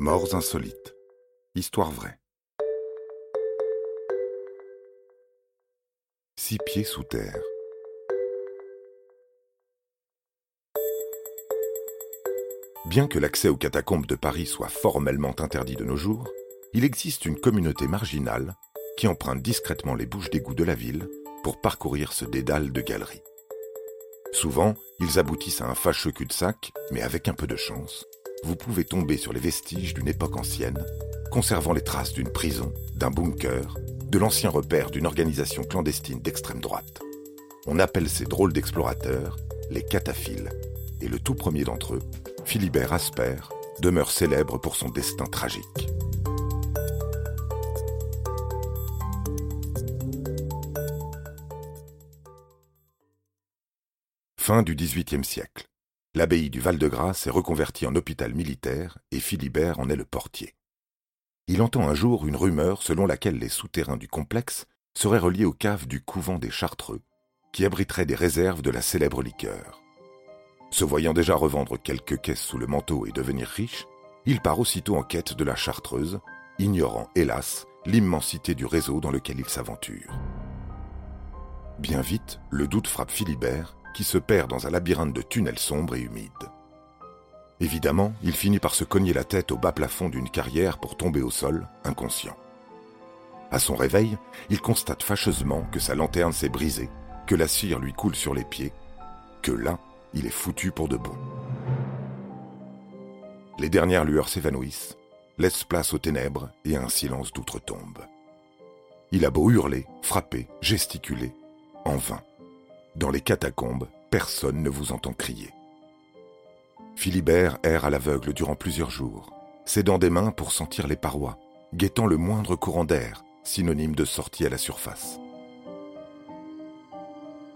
Morts insolites. Histoire vraie. Six pieds sous terre. Bien que l'accès aux catacombes de Paris soit formellement interdit de nos jours, il existe une communauté marginale qui emprunte discrètement les bouches d'égout de la ville pour parcourir ce dédale de galeries. Souvent, ils aboutissent à un fâcheux cul-de-sac, mais avec un peu de chance, vous pouvez tomber sur les vestiges d'une époque ancienne, conservant les traces d'une prison, d'un bunker, de l'ancien repère d'une organisation clandestine d'extrême droite. On appelle ces drôles d'explorateurs les cataphiles, et le tout premier d'entre eux, Philibert Asper, demeure célèbre pour son destin tragique. Fin du XVIIIe siècle. L'abbaye du Val-de-Grâce est reconvertie en hôpital militaire et Philibert en est le portier. Il entend un jour une rumeur selon laquelle les souterrains du complexe seraient reliés aux caves du couvent des Chartreux, qui abriteraient des réserves de la célèbre liqueur. Se voyant déjà revendre quelques caisses sous le manteau et devenir riche, il part aussitôt en quête de la Chartreuse, ignorant, hélas, l'immensité du réseau dans lequel il s'aventure. Bien vite, le doute frappe Philibert qui se perd dans un labyrinthe de tunnels sombres et humides. Évidemment, il finit par se cogner la tête au bas plafond d'une carrière pour tomber au sol, inconscient. À son réveil, il constate fâcheusement que sa lanterne s'est brisée, que la cire lui coule sur les pieds, que là, il est foutu pour de bon. Les dernières lueurs s'évanouissent, laissent place aux ténèbres et un silence d'outre-tombe. Il a beau hurler, frapper, gesticuler, en vain. Dans les catacombes, personne ne vous entend crier. Philibert erre à l'aveugle durant plusieurs jours, s'aidant des mains pour sentir les parois, guettant le moindre courant d'air, synonyme de sortie à la surface.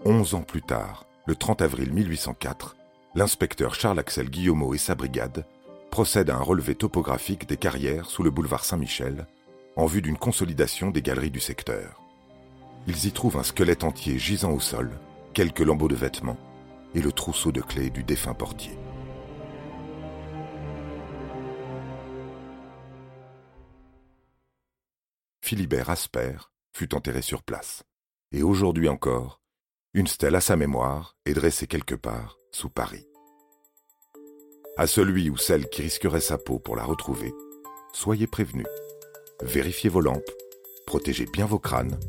Onze ans plus tard, le 30 avril 1804, l'inspecteur Charles-Axel Guillaumeau et sa brigade procèdent à un relevé topographique des carrières sous le boulevard Saint-Michel en vue d'une consolidation des galeries du secteur. Ils y trouvent un squelette entier gisant au sol, quelques lambeaux de vêtements et le trousseau de clés du défunt portier. Philibert Asper fut enterré sur place, et aujourd'hui encore, une stèle à sa mémoire est dressée quelque part sous Paris. À celui ou celle qui risquerait sa peau pour la retrouver, soyez prévenus. Vérifiez vos lampes, protégez bien vos crânes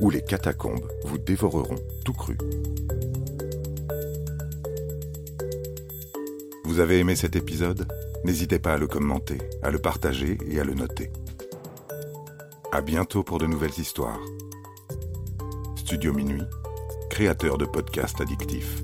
où les catacombes vous dévoreront tout cru. Vous avez aimé cet épisode? N'hésitez pas à le commenter, à le partager et à le noter. À bientôt pour de nouvelles histoires. Studio Minuit, créateur de podcasts addictifs.